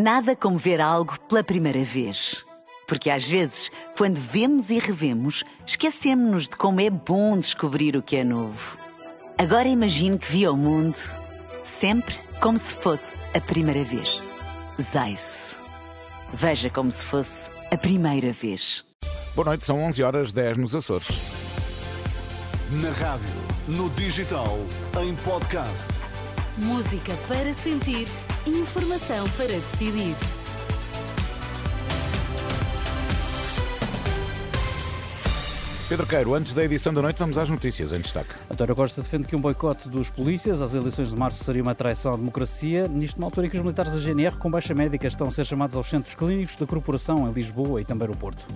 Nada como ver algo pela primeira vez. Porque às vezes, quando vemos e revemos, esquecemos-nos de como é bom descobrir o que é novo. Agora imagine que viu o mundo sempre como se fosse a primeira vez. Zais. Veja como se fosse a primeira vez. Boa noite, são 11 horas 10 nos Açores. Na rádio, no digital, em podcast. Música para sentir, informação para decidir. Pedro Queiro, antes da edição da noite, vamos às notícias em destaque. António Costa defende que um boicote dos polícias às eleições de março seria uma traição à democracia, nisto numa altura em que os militares da GNR com baixa médica estão a ser chamados aos centros clínicos da corporação em Lisboa e também no Porto.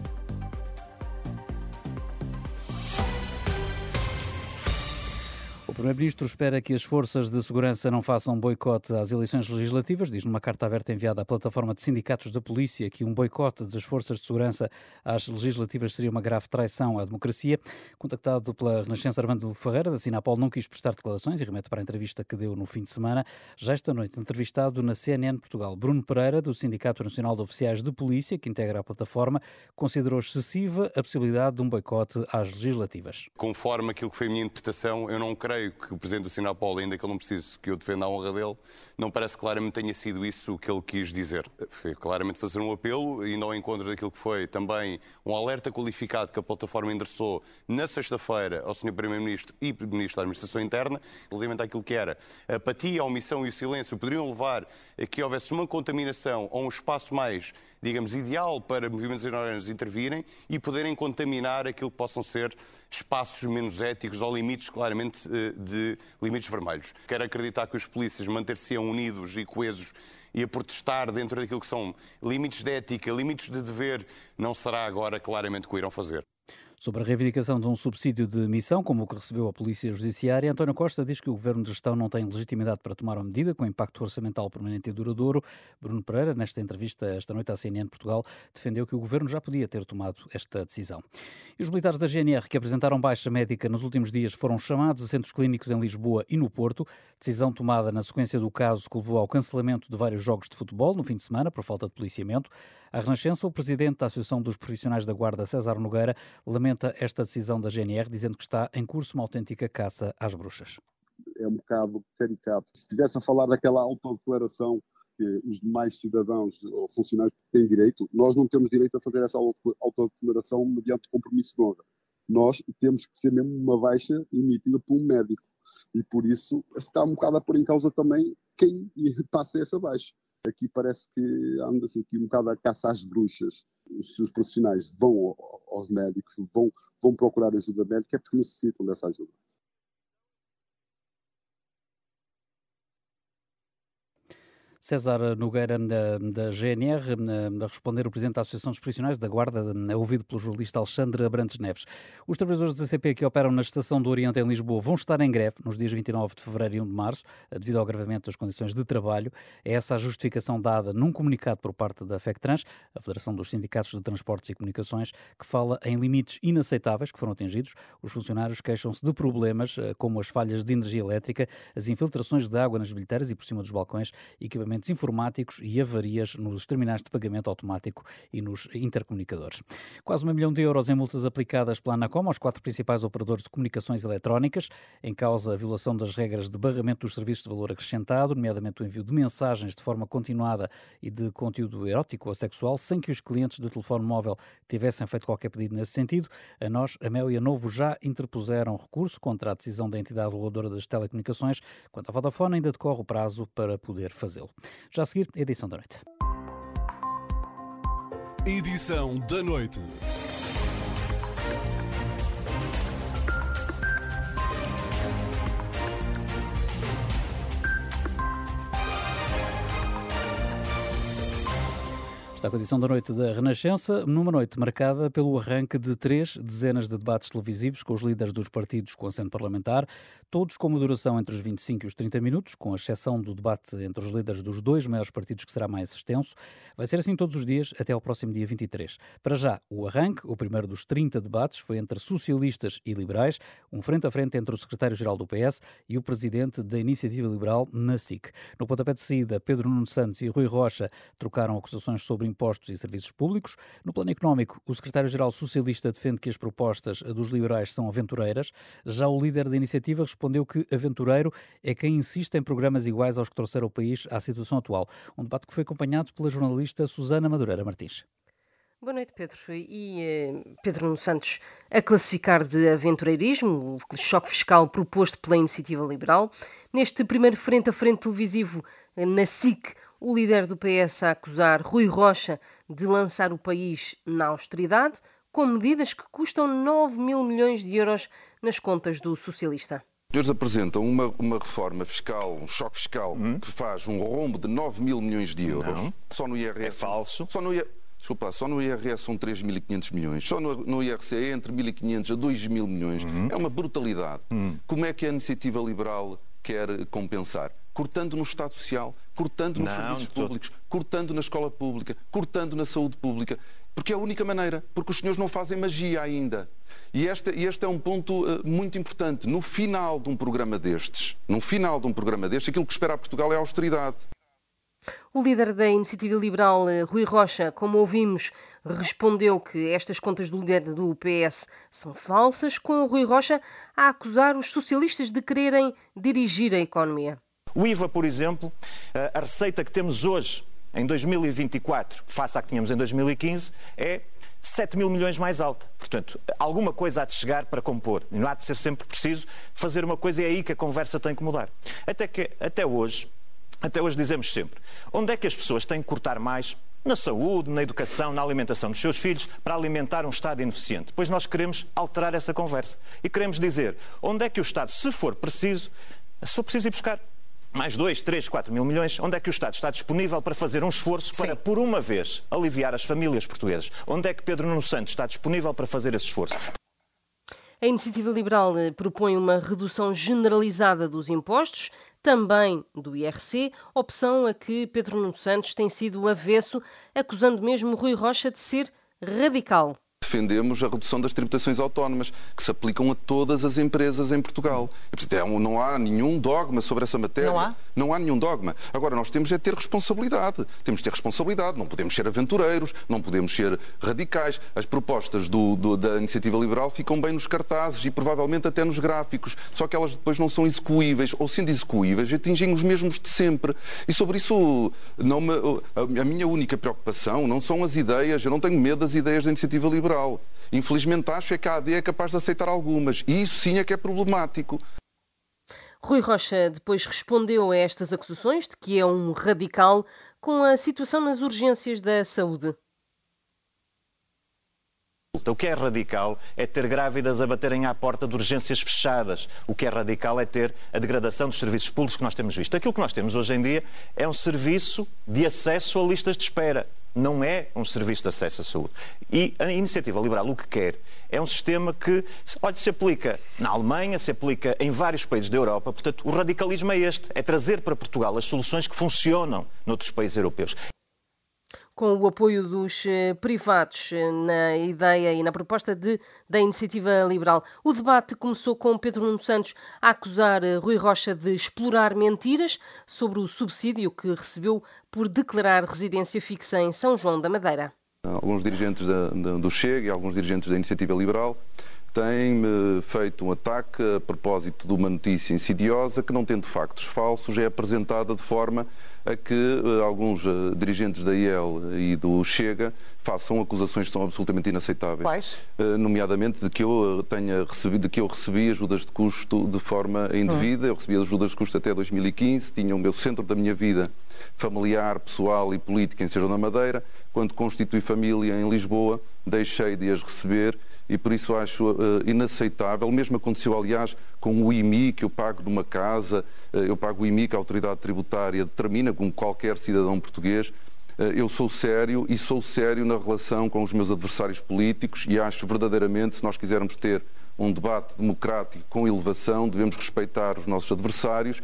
Primeiro-Ministro espera que as forças de segurança não façam boicote às eleições legislativas. Diz numa carta aberta enviada à plataforma de sindicatos da polícia que um boicote das forças de segurança às legislativas seria uma grave traição à democracia. Contactado pela Renascença Armando Ferreira, da Sinapol não quis prestar declarações e remete para a entrevista que deu no fim de semana. Já esta noite, entrevistado na CNN Portugal, Bruno Pereira, do Sindicato Nacional de Oficiais de Polícia, que integra a plataforma, considerou excessiva a possibilidade de um boicote às legislativas. Conforme aquilo que foi a minha interpretação, eu não creio que o Presidente do Sinapol, ainda que ele não precise que eu defenda a honra dele, não parece claramente tenha sido isso o que ele quis dizer. Foi claramente fazer um apelo, indo ao encontro daquilo que foi também um alerta qualificado que a plataforma endereçou na sexta-feira ao Sr. Primeiro-Ministro e Ministro da Administração Interna, relativamente àquilo que era a apatia, a omissão e o silêncio, poderiam levar a que houvesse uma contaminação ou um espaço mais, digamos, ideal para movimentos inorgânicos intervirem e poderem contaminar aquilo que possam ser espaços menos éticos ou limites claramente de limites vermelhos. Quero acreditar que os polícias manter-se-ão unidos e coesos e a protestar dentro daquilo que são limites de ética, limites de dever, não será agora claramente o que irão fazer. Sobre a reivindicação de um subsídio de missão, como o que recebeu a Polícia Judiciária, António Costa diz que o Governo de Gestão não tem legitimidade para tomar uma medida com impacto orçamental permanente e duradouro. Bruno Pereira, nesta entrevista esta noite à CNN Portugal, defendeu que o Governo já podia ter tomado esta decisão. E os militares da GNR que apresentaram baixa médica nos últimos dias foram chamados a centros clínicos em Lisboa e no Porto, decisão tomada na sequência do caso que levou ao cancelamento de vários jogos de futebol no fim de semana por falta de policiamento. A Renascença, o presidente da Associação dos Profissionais da Guarda, César Nogueira, lamenta esta decisão da GNR, dizendo que está em curso uma autêntica caça às bruxas. É um bocado caricato. Se estivesse a falar daquela autodeclaração que os demais cidadãos ou funcionários têm direito, nós não temos direito a fazer essa autodeclaração mediante compromisso de honra. Nós temos que ser mesmo uma baixa emitida por um médico. E por isso está um bocado a pôr em causa também quem passa essa baixa. Aqui parece que anda-se aqui um bocado a caça às bruxas. Se os profissionais vão aos médicos, vão, vão procurar ajuda médica, é porque necessitam dessa ajuda. César Nogueira, da, da GNR, a responder o Presidente da Associação dos Profissionais da Guarda, ouvido pelo jornalista Alexandre Abrantes Neves. Os trabalhadores da CP que operam na Estação do Oriente em Lisboa vão estar em greve nos dias 29 de fevereiro e 1 de março, devido ao agravamento das condições de trabalho. É essa a justificação dada num comunicado por parte da FECTRANS, a Federação dos Sindicatos de Transportes e Comunicações, que fala em limites inaceitáveis que foram atingidos. Os funcionários queixam-se de problemas eh, como as falhas de energia elétrica, as infiltrações de água nas bilheteiras e por cima dos balcões, equipamentos equipamentos informáticos e avarias nos terminais de pagamento automático e nos intercomunicadores. Quase um milhão de euros em multas aplicadas pela Anacom aos quatro principais operadores de comunicações eletrónicas, em causa a violação das regras de barramento dos serviços de valor acrescentado, nomeadamente o envio de mensagens de forma continuada e de conteúdo erótico ou sexual, sem que os clientes de telefone móvel tivessem feito qualquer pedido nesse sentido. A nós, a Mel e a Novo já interpuseram recurso contra a decisão da entidade reguladora das telecomunicações. Quanto à Vodafone, ainda decorre o prazo para poder fazê-lo. Já a seguir, edição da noite. Edição da noite. Está com a da noite da Renascença, numa noite marcada pelo arranque de três dezenas de debates televisivos com os líderes dos partidos com assento parlamentar, todos com uma duração entre os 25 e os 30 minutos, com exceção do debate entre os líderes dos dois maiores partidos que será mais extenso. Vai ser assim todos os dias até ao próximo dia 23. Para já, o arranque, o primeiro dos 30 debates, foi entre socialistas e liberais, um frente a frente entre o secretário-geral do PS e o presidente da Iniciativa Liberal na SIC. No pontapé de saída, Pedro Nuno Santos e Rui Rocha trocaram acusações sobre impostos e serviços públicos. No plano económico, o secretário-geral socialista defende que as propostas dos liberais são aventureiras. Já o líder da iniciativa respondeu que aventureiro é quem insiste em programas iguais aos que trouxeram o país à situação atual. Um debate que foi acompanhado pela jornalista Susana Madureira Martins. Boa noite, Pedro. E eh, Pedro Nuno Santos a classificar de aventureirismo o choque fiscal proposto pela Iniciativa Liberal. Neste primeiro frente a frente televisivo eh, na SIC, o líder do PS a acusar Rui Rocha de lançar o país na austeridade, com medidas que custam 9 mil milhões de euros nas contas do socialista. Os senhores apresentam uma, uma reforma fiscal, um choque fiscal, hum? que faz um rombo de 9 mil milhões de euros. Não. Só no IRS. É falso. Só no IRS. Desculpa, só no IRS são 3.500 milhões, só no, no IRC é entre 1.500 a 2.000 milhões. Uhum. É uma brutalidade. Uhum. Como é que a iniciativa liberal quer compensar? Cortando no Estado Social, cortando nos Não, serviços públicos, cortando na escola pública, cortando na saúde pública. Porque é a única maneira, porque os senhores não fazem magia ainda. E este, este é um ponto uh, muito importante. No final de um programa destes, no final de um programa destes, aquilo que espera a Portugal é a austeridade. O líder da Iniciativa Liberal, eh, Rui Rocha, como ouvimos, respondeu que estas contas do líder do PS são falsas, com o Rui Rocha a acusar os socialistas de quererem dirigir a economia. O IVA, por exemplo, a receita que temos hoje, em 2024, face à que tínhamos em 2015, é 7 mil milhões mais alta. Portanto, alguma coisa há de chegar para compor. Não há de ser sempre preciso fazer uma coisa, e é aí que a conversa tem que mudar. Até, que, até hoje, até hoje dizemos sempre: onde é que as pessoas têm que cortar mais? Na saúde, na educação, na alimentação dos seus filhos, para alimentar um Estado ineficiente. Pois nós queremos alterar essa conversa. E queremos dizer onde é que o Estado, se for preciso, se for preciso ir buscar mais 2, 3, 4 mil milhões, onde é que o Estado está disponível para fazer um esforço para, Sim. por uma vez, aliviar as famílias portuguesas? Onde é que Pedro Nuno Santos está disponível para fazer esse esforço? A Iniciativa Liberal eh, propõe uma redução generalizada dos impostos, também do IRC, opção a que Pedro Nuno Santos tem sido avesso, acusando mesmo Rui Rocha de ser radical defendemos a redução das tributações autónomas, que se aplicam a todas as empresas em Portugal. E, portanto, é não há nenhum dogma sobre essa matéria. Não há? Não há nenhum dogma. Agora, nós temos é ter responsabilidade. Temos de ter responsabilidade. Não podemos ser aventureiros, não podemos ser radicais. As propostas do, do, da iniciativa liberal ficam bem nos cartazes e provavelmente até nos gráficos, só que elas depois não são execuíveis, ou sendo execuíveis, atingem os mesmos de sempre. E sobre isso, não me, a minha única preocupação não são as ideias, eu não tenho medo das ideias da iniciativa liberal. Infelizmente acho é que a AD é capaz de aceitar algumas. E isso sim é que é problemático. Rui Rocha depois respondeu a estas acusações de que é um radical com a situação nas urgências da saúde. O que é radical é ter grávidas a baterem à porta de urgências fechadas. O que é radical é ter a degradação dos serviços públicos que nós temos visto. Aquilo que nós temos hoje em dia é um serviço de acesso a listas de espera. Não é um serviço de acesso à saúde. E a iniciativa liberal o que quer é um sistema que olha, se aplica na Alemanha, se aplica em vários países da Europa. Portanto, o radicalismo é este: é trazer para Portugal as soluções que funcionam noutros países europeus com o apoio dos eh, privados eh, na ideia e na proposta de, da iniciativa liberal. O debate começou com Pedro Nuno Santos a acusar eh, Rui Rocha de explorar mentiras sobre o subsídio que recebeu por declarar residência fixa em São João da Madeira. Alguns dirigentes da, da, do Chega e alguns dirigentes da iniciativa liberal têm-me feito um ataque a propósito de uma notícia insidiosa que, não tendo factos falsos, é apresentada de forma a que uh, alguns uh, dirigentes da IEL e do Chega façam acusações que são absolutamente inaceitáveis. Quais? Uh, nomeadamente de que eu tenha recebido, de que eu recebi ajudas de custo de forma indevida. Hum. Eu recebi ajudas de custo até 2015, tinha o meu centro da minha vida familiar, pessoal e política em Sejão da Madeira. Quando constituí família em Lisboa, deixei de as receber e por isso acho uh, inaceitável. O mesmo aconteceu, aliás, com o IMI, que eu pago numa casa, uh, eu pago o IMI que a autoridade tributária determina, como qualquer cidadão português. Eh, eu sou sério e sou sério na relação com os meus adversários políticos e acho verdadeiramente, se nós quisermos ter um debate democrático com elevação, devemos respeitar os nossos adversários.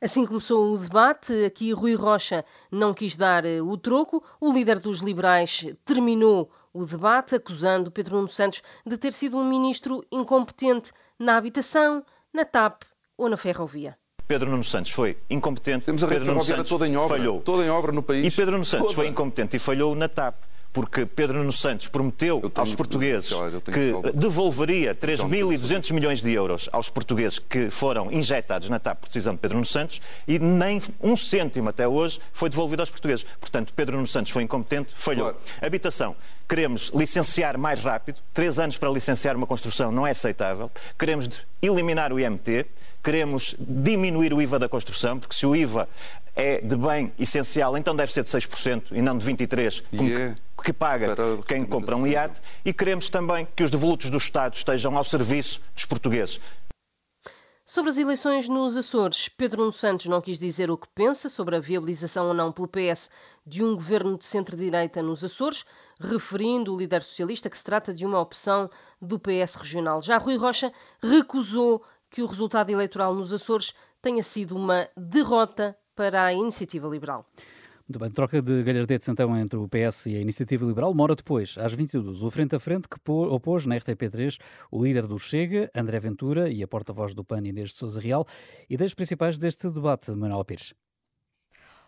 Assim começou o debate. Aqui Rui Rocha não quis dar o troco. O líder dos liberais terminou o debate acusando Pedro Nuno Santos de ter sido um ministro incompetente na habitação, na TAP ou na ferrovia. Pedro Nuno Santos foi incompetente. Temos a rede Pedro Nuno ferroviária Santos toda em obra, falhou. toda em obra no país. E Pedro Nuno Santos Toda. foi incompetente e falhou na TAP. Porque Pedro Nuno Santos prometeu tenho- aos portugueses eu que devolveria Já me 3.200 milhões de euros aos portugueses que foram injetados na TAP por decisão de Pedro Nuno Santos e nem um cêntimo até hoje foi devolvido aos portugueses. Portanto, Pedro Nuno Santos foi incompetente, falhou. Claro. Habitação. Queremos licenciar mais rápido. Três anos para licenciar uma construção não é aceitável. Queremos eliminar o IMT. Queremos diminuir o IVA da construção, porque se o IVA é de bem essencial, então deve ser de 6% e não de 23%, como E é que, que paga quem compra um iate. E queremos também que os devolutos do Estado estejam ao serviço dos portugueses. Sobre as eleições nos Açores, Pedro Nuno Santos não quis dizer o que pensa sobre a viabilização ou não pelo PS de um governo de centro-direita nos Açores, referindo o líder socialista que se trata de uma opção do PS regional. Já Rui Rocha recusou que o resultado eleitoral nos Açores tenha sido uma derrota para a iniciativa liberal. Muito bem, troca de galhardetes então entre o PS e a Iniciativa Liberal. Uma hora depois, às 22 o frente a frente que pô- opôs na RTP3 o líder do Chega, André Ventura, e a porta-voz do PAN, Inês de Sousa Real, ideias principais deste debate, Manuel Pires.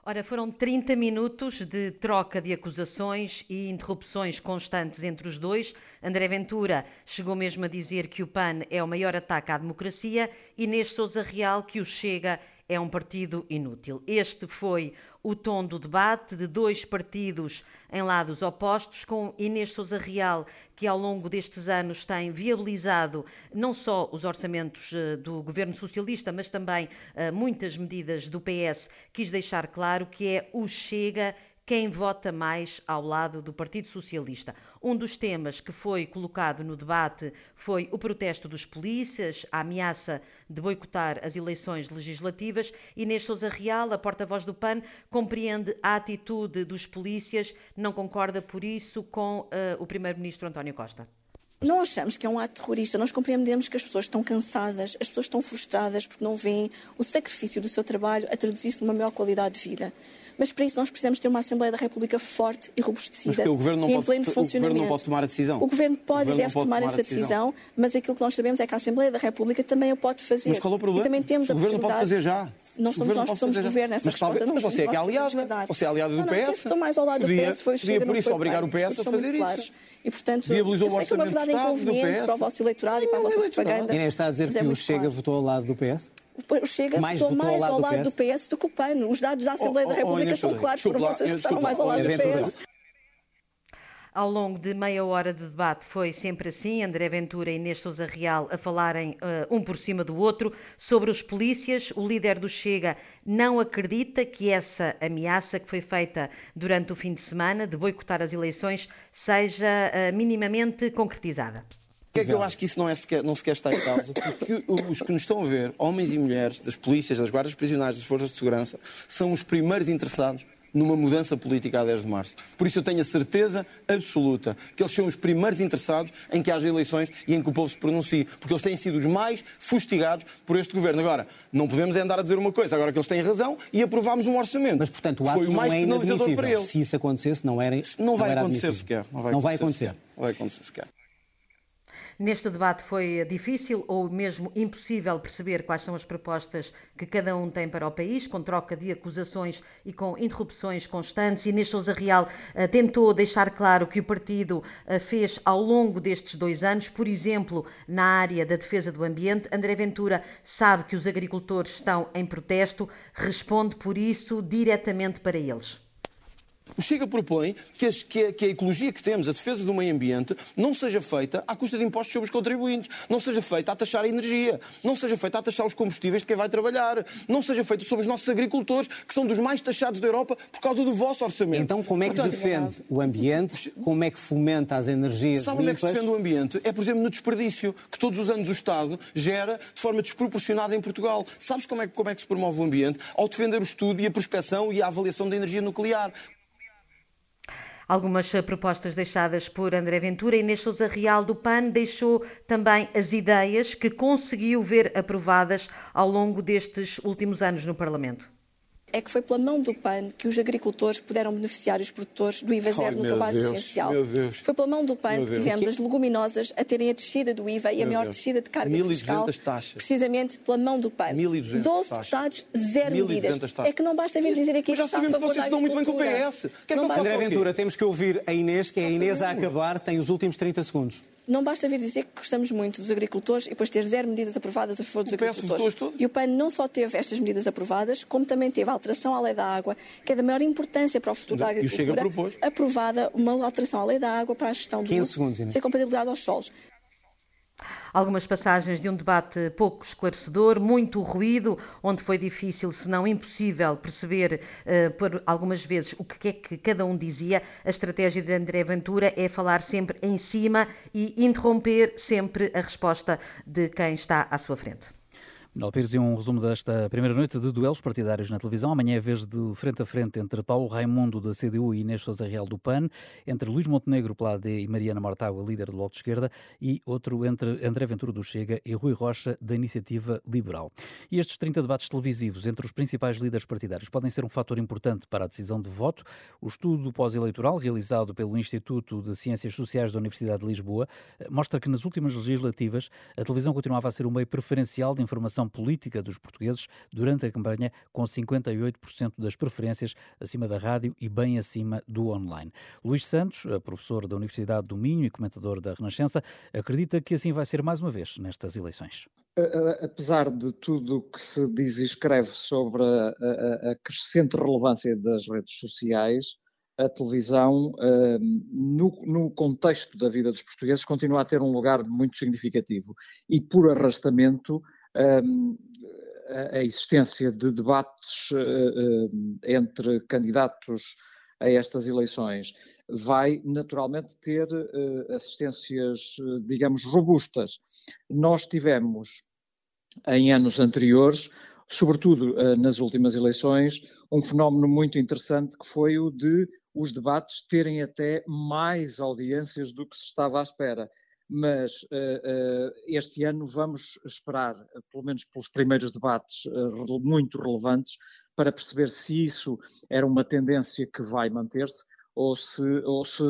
Ora, foram 30 minutos de troca de acusações e interrupções constantes entre os dois. André Ventura chegou mesmo a dizer que o PAN é o maior ataque à democracia e Inês Sousa Real que o Chega é um partido inútil. Este foi o tom do debate de dois partidos em lados opostos, com Inês Sousa Real, que ao longo destes anos tem viabilizado não só os orçamentos eh, do governo socialista, mas também eh, muitas medidas do PS, quis deixar claro que é o Chega quem vota mais ao lado do Partido Socialista. Um dos temas que foi colocado no debate foi o protesto dos polícias, a ameaça de boicotar as eleições legislativas. Inês Sousa Real, a porta-voz do PAN, compreende a atitude dos polícias, não concorda por isso com eh, o primeiro-ministro António Costa. Não achamos que é um ato terrorista, nós compreendemos que as pessoas estão cansadas, as pessoas estão frustradas porque não veem o sacrifício do seu trabalho a traduzir-se numa maior qualidade de vida. Mas para isso nós precisamos ter uma Assembleia da República forte e robustecida que o Governo não e em pode- pleno o Governo não funcionamento. pode tomar a decisão. O Governo pode O Governo e deve não tomar, tomar essa decisão. decisão, mas aquilo que nós sabemos é que a Assembleia da República também a pode fazer. Mas qual é o problema? E também temos o a Governo pode fazer possibilidade- já. Não somos nós que somos já. governo, essa Mas, talvez, resposta não mas você é que é que que aliada. Você é aliada do Não, não, PS. quem estou mais ao lado do PS foi o podia, Chega, por não isso, obrigar o PS a fazer isso. E, portanto, Viabilizou eu o sei que é uma verdade inconveniente para o vosso eleitorado e para a vossa propaganda. Inês está a dizer mas é que o Chega claro. votou ao lado do PS? O Chega Mais votou mais lado ao do lado do PS? PS do que o PAN. Os dados da Assembleia da oh, oh, República Inês, são claros, lá, vocês que estavam mais ao lado do. PS. Ao longo de meia hora de debate foi sempre assim, André Ventura e Inês Sousa Real a falarem eh, um por cima do outro. Sobre os polícias, o líder do Chega não acredita que essa ameaça que foi feita durante o fim de semana de boicotar as eleições seja eh, minimamente concretizada. Porquê é que eu acho que isso não, é sequer, não sequer está em causa? Porque os que nos estão a ver, homens e mulheres, das polícias, das guardas prisionais, das forças de segurança, são os primeiros interessados numa mudança política a 10 de março. Por isso eu tenho a certeza absoluta que eles são os primeiros interessados em que haja eleições e em que o povo se pronuncie, porque eles têm sido os mais fustigados por este governo. Agora, não podemos é andar a dizer uma coisa, agora que eles têm razão, e aprovámos um orçamento. Mas, portanto, o que ato foi o não mais é penalizador para eles. Se isso acontecesse, não era Não vai era acontecer admissível. sequer. Não vai Não vai acontecer. acontecer. sequer. Não vai acontecer sequer. Neste debate foi difícil ou mesmo impossível perceber quais são as propostas que cada um tem para o país, com troca de acusações e com interrupções constantes. Inês Sousa Real eh, tentou deixar claro que o partido eh, fez ao longo destes dois anos, por exemplo, na área da defesa do ambiente. André Ventura sabe que os agricultores estão em protesto, responde por isso diretamente para eles. O Chega propõe que, as- que a, que a ecologia que temos, a defesa do meio ambiente, não seja feita à custa de impostos sobre os contribuintes, não seja feita a taxar a energia, não seja feita a taxar os combustíveis de quem vai trabalhar, não seja feita sobre os nossos agricultores, que são dos mais taxados da Europa por causa do vosso orçamento. Então, como é que Portanto, defende o ambiente? Como é que fomenta as energias Sabe onde é que se defende o ambiente? É, por exemplo, no desperdício, que todos os anos o Estado gera de forma desproporcionada em Portugal. Sabes como é, que- como é que se promove o ambiente? Ao defender o estudo e a prospecção e a avaliação da energia nuclear. Algumas propostas deixadas por André Ventura. Inês Sousa Real do PAN deixou também as ideias que conseguiu ver aprovadas ao longo destes últimos anos no Parlamento é que foi pela mão do PAN que os agricultores puderam beneficiar os produtores do IVA zero no cabaz essencial. Foi pela mão do PAN que tivemos as leguminosas a terem a descida do IVA e a maior descida de carga fiscal, taxas. precisamente pela mão do PAN. 12 deputados, zero medidas. É que não basta vir dizer aqui que já sabemos que vocês estão muito bem com o PS. André Ventura, temos que ouvir a Inês, que é a Inês a acabar, tem os últimos 30 segundos. Não basta vir dizer que gostamos muito dos agricultores e depois ter zero medidas aprovadas a favor dos agricultores. E o PAN não só teve estas medidas aprovadas, como também teve a alteração à lei da água, que é da maior importância para o futuro da agricultura, aprovada uma alteração à lei da água para a gestão do uso, sem compatibilidade aos solos algumas passagens de um debate pouco esclarecedor, muito ruído, onde foi difícil, se não impossível, perceber uh, por algumas vezes o que é que cada um dizia. A estratégia de André Ventura é falar sempre em cima e interromper sempre a resposta de quem está à sua frente. Manuel Pires e um resumo desta primeira noite de duelos partidários na televisão. Amanhã é vez de frente a frente entre Paulo Raimundo da CDU e Inês Sousa Real do PAN, entre Luís Montenegro pela AD e Mariana Mortágua, líder do Bloco de Esquerda, e outro entre André Ventura do Chega e Rui Rocha da Iniciativa Liberal. E estes 30 debates televisivos entre os principais líderes partidários podem ser um fator importante para a decisão de voto. O estudo pós-eleitoral realizado pelo Instituto de Ciências Sociais da Universidade de Lisboa mostra que nas últimas legislativas a televisão continuava a ser o meio preferencial de informação política dos portugueses durante a campanha, com 58% das preferências acima da rádio e bem acima do online. Luís Santos, professor da Universidade do Minho e comentador da Renascença, acredita que assim vai ser mais uma vez nestas eleições apesar de tudo o que se diz e escreve sobre a, a, a, crescente relevância das redes sociais, a televisão, hum, no, no, contexto da vida dos portugueses, continua a ter um lugar muito significativo. E, por arrastamento, a existência de debates eh, eh, entre candidatos a estas eleições vai naturalmente ter eh, assistências, digamos, robustas. Nós tivemos em anos anteriores, sobretudo nas últimas eleições, um fenómeno muito interessante que foi o de os debates terem até mais audiências do que se estava à espera mas uh, uh, este ano vamos esperar, pelo menos pelos primeiros debates uh, muito relevantes, para perceber se isso era uma tendência que vai manter-se ou se, ou se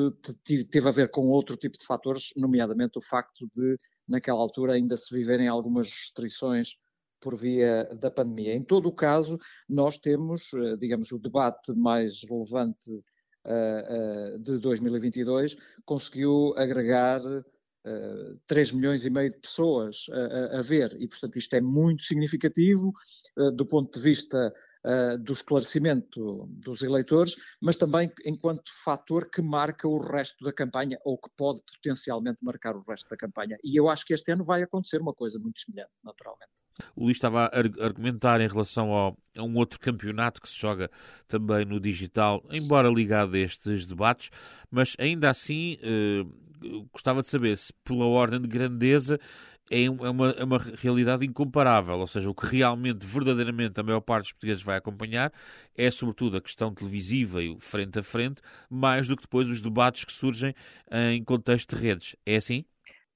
teve a ver com outro tipo de fatores, nomeadamente o facto de, naquela altura, ainda se viverem algumas restrições por via da pandemia. Em todo o caso, nós temos, digamos, o debate mais relevante de 2022 conseguiu agregar uh, eh, 3 milhões e meio de pessoas a, a, ver, e portanto isto é muito significativo uh, do ponto de vista uh, do esclarecimento dos eleitores, mas também enquanto fator que marca o resto da campanha, ou que pode potencialmente marcar o resto da campanha. E eu acho que este ano vai acontecer uma coisa muito semelhante, naturalmente. O Luís estava a argumentar em relação ao, a um outro campeonato que se joga também no digital, embora ligado a estes debates, mas ainda assim eh, gostava de saber se, pela ordem de grandeza, é, é uma, é uma realidade incomparável. Ou seja, o que realmente, verdadeiramente, a maior parte dos portugueses vai acompanhar é, sobretudo, a questão televisiva e o frente a frente, mais do que depois os debates que surgem em contexto de redes. É assim?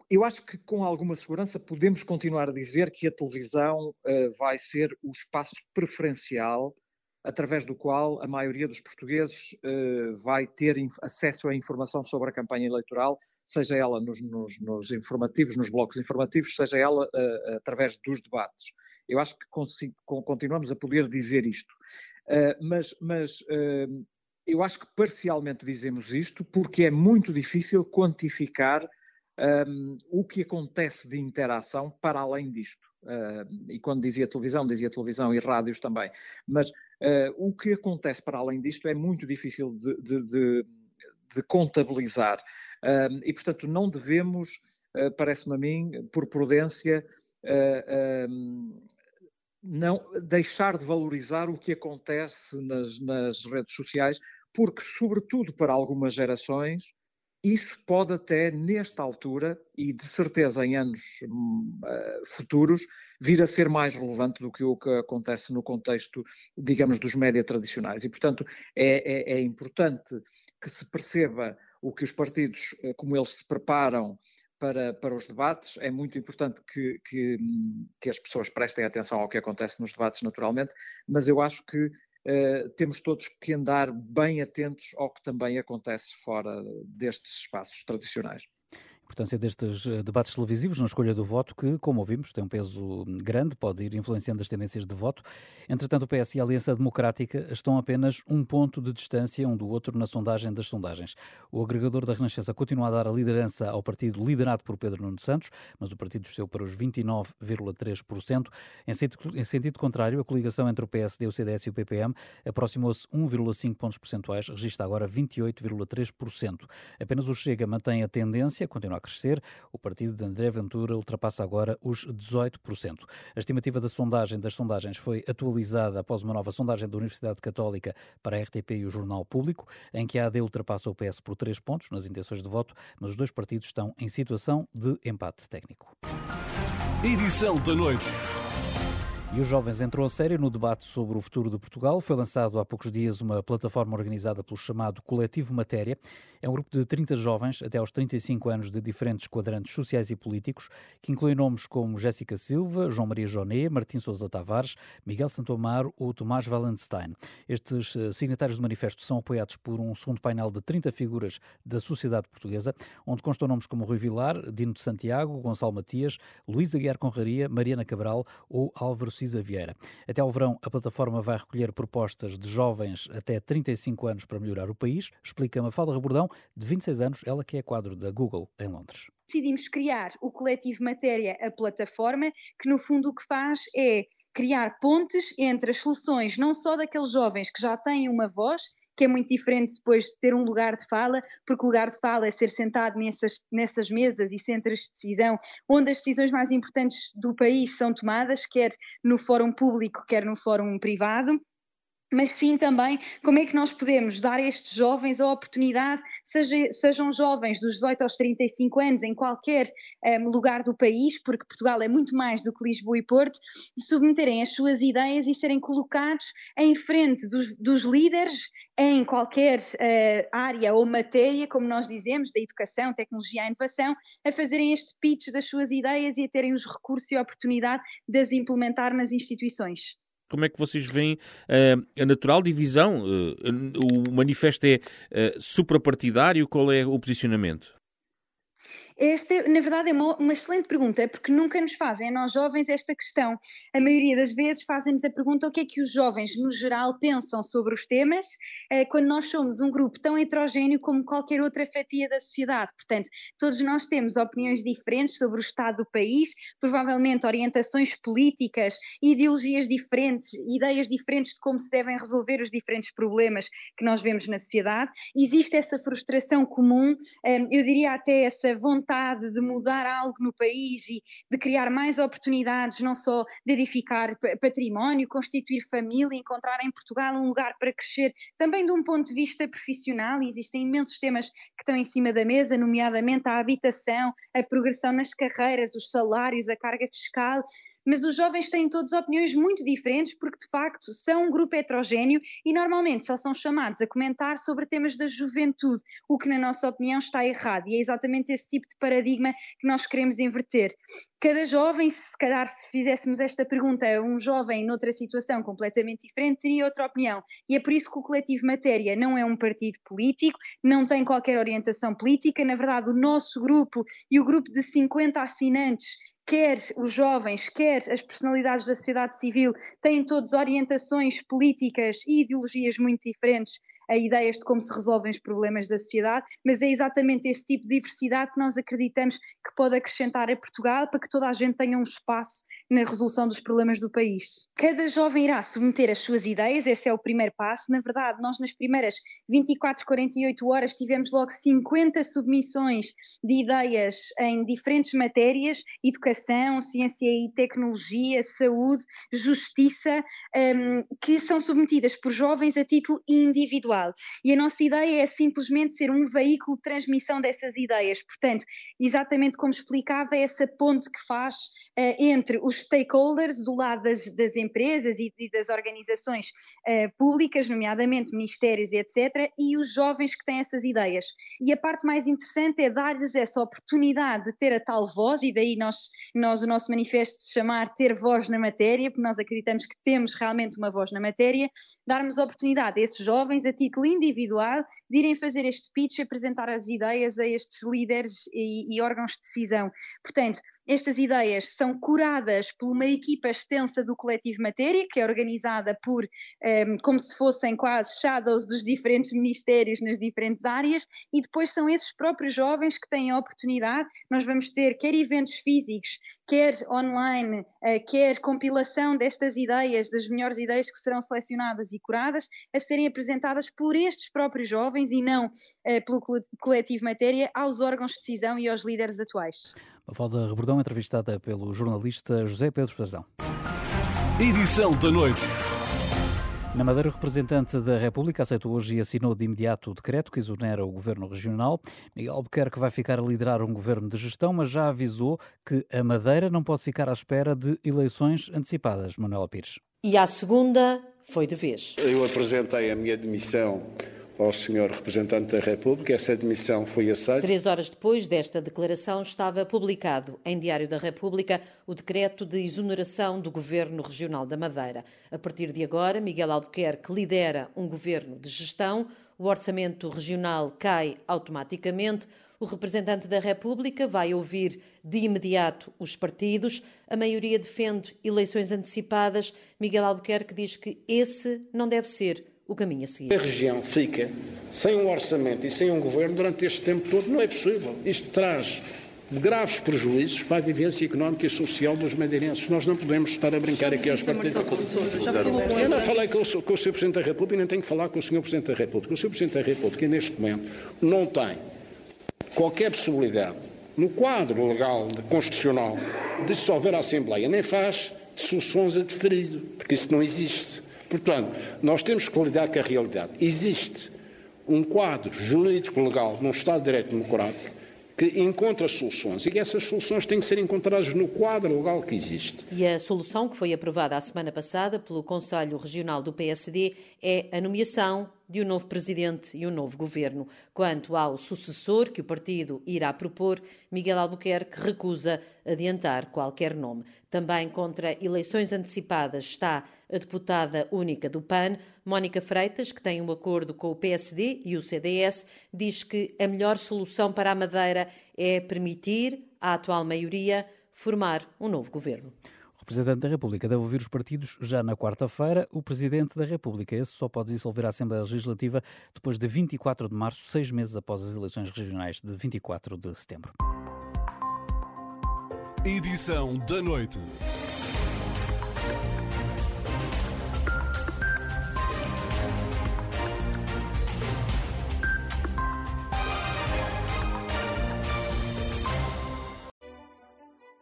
Eu acho que com alguma segurança podemos continuar a dizer que a televisão uh, vai ser o espaço preferencial através do qual a maioria dos portugueses uh, vai ter acesso à informação sobre a campanha eleitoral, seja ela nos, nos, nos informativos, nos blocos informativos, seja ela uh, através dos debates. Eu acho que continuamos a poder dizer isto. Uh, mas, mas eu acho que parcialmente dizemos isto porque é muito difícil quantificar um, o que acontece de interação para além disto. Uh, e quando dizia televisão, dizia televisão e rádios também. Mas o que acontece para além disto é muito difícil de, de, de, de contabilizar. E, portanto, não devemos, ah, parece-me a mim, por prudência, não deixar de valorizar o que acontece nas, nas redes sociais, porque, sobretudo para algumas gerações, isso pode até, nesta altura, e de certeza em anos uh, futuros, vir a ser mais relevante do que o que acontece no contexto, digamos, dos média tradicionais. E, portanto, é, é, é importante que se perceba o que os partidos, uh, como eles se preparam para, para os debates. É muito importante que, que, que, as pessoas prestem atenção ao que acontece nos debates, naturalmente, mas eu acho que uh, temos todos que andar bem atentos ao que também acontece fora destes espaços tradicionais importância destes eh, debates televisivos na escolha do voto, que, como ouvimos, tem um peso grande, pode ir influenciando as tendências de voto. Entretanto, o PS e a Aliança Democrática estão apenas um ponto de distância um do outro na sondagem das sondagens. O agregador da Renascença continua a dar a liderança ao partido liderado por Pedro Nuno Santos, mas o partido desceu para os 29,3%. Em sentido, em sentido contrário, a coligação entre o PSD, o CDS e o PPM aproximou-se 1,5 pontos percentuais, registra agora 28,3%. Apenas o Chega mantém a tendência, continua a crescer. O partido de André Ventura ultrapassa agora os 18%. A estimativa da sondagem das sondagens foi atualizada após uma nova sondagem da Universidade Católica para a RTP e o Jornal Público, em que a AD ultrapassa o PS por 3 pontos nas intenções de voto, mas os dois partidos estão em situação de empate técnico. Edição da noite. E os jovens entrou a sério no debate sobre o futuro de Portugal. Foi lançado há poucos dias uma plataforma organizada pelo chamado Coletivo Matéria. É um grupo de 30 jovens, até aos 35 anos, de diferentes quadrantes sociais e políticos, que inclui nomes como Jéssica Silva, João Maria Joné, Martim Sousa Tavares, Miguel Santo Amaro ou Tomás Valenstein. Estes eh, signatários do manifesto são apoiados por um segundo painel de 30 figuras da sociedade portuguesa, onde constam nomes como Rui Vilar, Dino de Santiago, Gonçalo Matias, Luís Aguiar Conraria, Mariana Cabral ou Álvaro Cisa Vieira. Até ao verão, a plataforma vai recolher propostas de jovens até 35 anos para melhorar o país, explica Mafalda Rebordão, de 26 anos, ela que é quadro da Google em Londres. Decidimos criar o coletivo Matéria, a plataforma, que no fundo o que faz é criar pontes entre as soluções não só daqueles jovens que já têm uma voz que é muito diferente depois de ter um lugar de fala, porque o lugar de fala é ser sentado nessas, nessas mesas e centros de decisão, onde as decisões mais importantes do país são tomadas, quer no fórum público, quer no fórum privado mas sim também como é que nós podemos dar a estes jovens a oportunidade, seja, sejam jovens dos 18 aos 35 anos, em qualquer um, ehm, lugar do país, porque Portugal é muito mais do que Lisboa e Porto, submeterem as suas ideias e serem colocados em frente dos, dos líderes em qualquer uh, área ou matéria, como nós dizemos, da educação, tecnologia e inovação, a fazerem este pitch das suas ideias e a terem os recursos e a oportunidade de as implementar nas instituições. Como é que vocês veem uh, a natural divisão? Uh, o manifesto é uh, suprapartidário? Qual é o posicionamento? Esta, na verdade, é uma, uma, excelente pergunta, porque nunca nos fazem, a nós jovens, esta questão. A maioria das vezes fazem-nos a pergunta o que é que os jovens, no geral, pensam sobre os temas, eh, quando nós somos um grupo tão heterogéneo como qualquer outra fatia da sociedade. Portanto, todos nós temos opiniões diferentes sobre o estado do país, provavelmente orientações políticas, ideologias diferentes, ideias diferentes de como se devem resolver os diferentes problemas que nós vemos na sociedade. Existe essa frustração comum, eh, eu diria até essa vontade vontade de mudar algo no país e de criar mais oportunidades, não só de edificar património, constituir família, encontrar em Portugal um lugar para crescer, também de um ponto de vista profissional, existem imensos temas que estão em cima da mesa, nomeadamente a habitação, a progressão nas carreiras, os salários, a carga fiscal mas os jovens têm todas opiniões muito diferentes porque, de facto, são um grupo heterogéneo e normalmente só são chamados a comentar sobre temas da juventude, o que, na nossa opinião, está errado. E é exatamente esse tipo de paradigma que nós queremos inverter. Cada jovem, se calhar, se fizéssemos esta pergunta a um jovem noutra situação completamente diferente, teria outra opinião. E é por isso que o Coletivo Matéria não é um partido político, não tem qualquer orientação política. Na verdade, o nosso grupo e o grupo de 50 assinantes quer os jovens, quer as personalidades da sociedade civil, têm todos orientações políticas e ideologias muito diferentes a ideias de como se resolvem os problemas da sociedade, mas é exatamente esse tipo de diversidade que nós acreditamos que pode acrescentar a Portugal para que toda a gente tenha um espaço na resolução dos problemas do país. Cada jovem irá submeter as suas ideias, esse é o primeiro passo. Na verdade, nós nas primeiras 24, 48 horas tivemos logo 50 submissões de ideias em diferentes matérias: educação, ciência e tecnologia, saúde, justiça, um, que são submetidas por jovens a título individual individual. E a nossa ideia é simplesmente ser um veículo de transmissão dessas ideias. Portanto, exatamente como explicava, é essa ponte que faz uh, entre os stakeholders do lado das, das empresas e, e, das organizações uh, públicas, nomeadamente ministérios e etc., e os jovens que têm essas ideias. E a parte mais interessante é dar-lhes essa oportunidade de ter a tal voz, e daí nós, nós o nosso manifesto se chamar Ter Voz na Matéria, porque nós acreditamos que temos realmente uma voz na matéria, darmos oportunidade a esses jovens, a título individual, de irem fazer este pitch, apresentar as ideias a estes líderes e, e órgãos de decisão. Portanto, estas ideias são curadas por uma equipa extensa do Coletivo Matéria, que é organizada por, um, ehm, como se fossem quase shadows dos diferentes ministérios nas diferentes áreas, e depois são esses próprios jovens que têm a oportunidade. Nós vamos ter quer eventos físicos, quer online, uh, quer compilação destas ideias, das melhores ideias que serão selecionadas e curadas, a serem apresentadas por estes próprios jovens e não uh, pelo Coletivo Matéria aos órgãos de decisão e aos líderes atuais. Mafalda Rebordão, entrevistada pelo jornalista José Pedro Frazão. Edição da noite. Na Madeira, o representante da República aceitou hoje e assinou de imediato o decreto que exonera o governo regional. Miguel Albuquerque vai ficar a liderar um governo de gestão, mas já avisou que a Madeira não pode ficar à espera de eleições antecipadas. Manuela Pires. E à segunda foi de vez. Eu apresentei a minha demissão ao Sr. Representante da República. Essa admissão foi aceita. Três horas depois desta declaração, estava publicado em Diário da República o decreto de exoneração do Governo Regional da Madeira. A partir de agora, Miguel Albuquerque lidera um governo de gestão, o orçamento regional cai automaticamente. O representante da República vai ouvir de imediato os partidos. A maioria defende eleições antecipadas. Miguel Albuquerque diz que esse não deve ser o caminho a seguir. A região fica sem um orçamento e sem um governo durante este tempo todo, não é possível. Isto traz graves prejuízos para a vivência económica e social dos madeirenses. Nós não podemos estar a brincar aqui aos partidos. Eu não falei com o, com o Sr. Presidente da República, nem tenho que falar com o Sr. Presidente da República. O Sr. Presidente da República, neste momento, não tem qualquer possibilidade, no quadro legal, constitucional, de dissolver a Assembleia, nem faz soluções a deferido, porque isso não existe. Portanto, nós temos que lidar com a realidade. Existe um quadro jurídico legal num Estado de Direito Democrático que encontra soluções e essas soluções têm que ser encontradas no quadro legal que existe. E a solução que foi aprovada a semana passada pelo Conselho Regional do PSD é a nomeação de um novo presidente e um novo governo. Quanto ao sucessor que o partido irá propor, Miguel Albuquerque recusa adiantar qualquer nome. Também contra eleições antecipadas está a deputada única do PAN, Mónica Freitas, que tem um acordo com o PSD e o CDS, diz que a melhor solução para a Madeira é permitir à atual maioria formar um novo governo. O representante da República deve ouvir os partidos já na quarta-feira. O Presidente da República, esse só pode dissolver a Assembleia Legislativa depois de 24 de março, seis meses após as eleições regionais de 24 de setembro. Edição da noite.